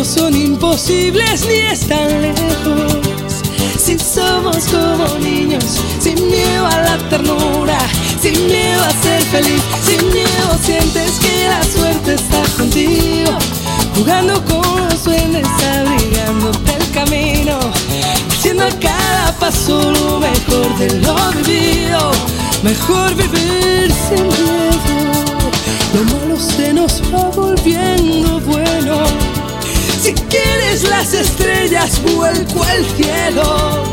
no son imposibles ni están lejos. Si somos como niños, sin miedo a la ternura, sin miedo a ser feliz, sin miedo sientes que la suerte está contigo, jugando con los duendes, abrigándote el camino, haciendo a cada paso lo mejor de lo vivido, mejor vivir sin miedo. Lo malo se nos va volviendo bueno. Las estrellas, vuelco al cielo.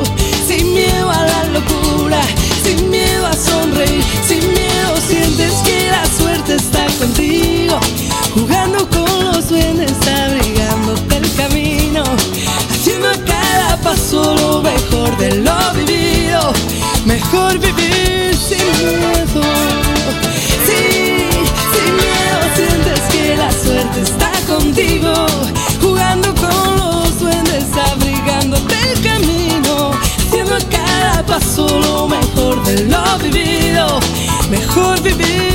Sin miedo a la locura, sin miedo a sonreír, sin miedo sientes que la suerte está contigo. Jugando con los duendes, abrigándote el camino. Haciendo cada paso lo mejor de lo vivido. Mejor vivir could be.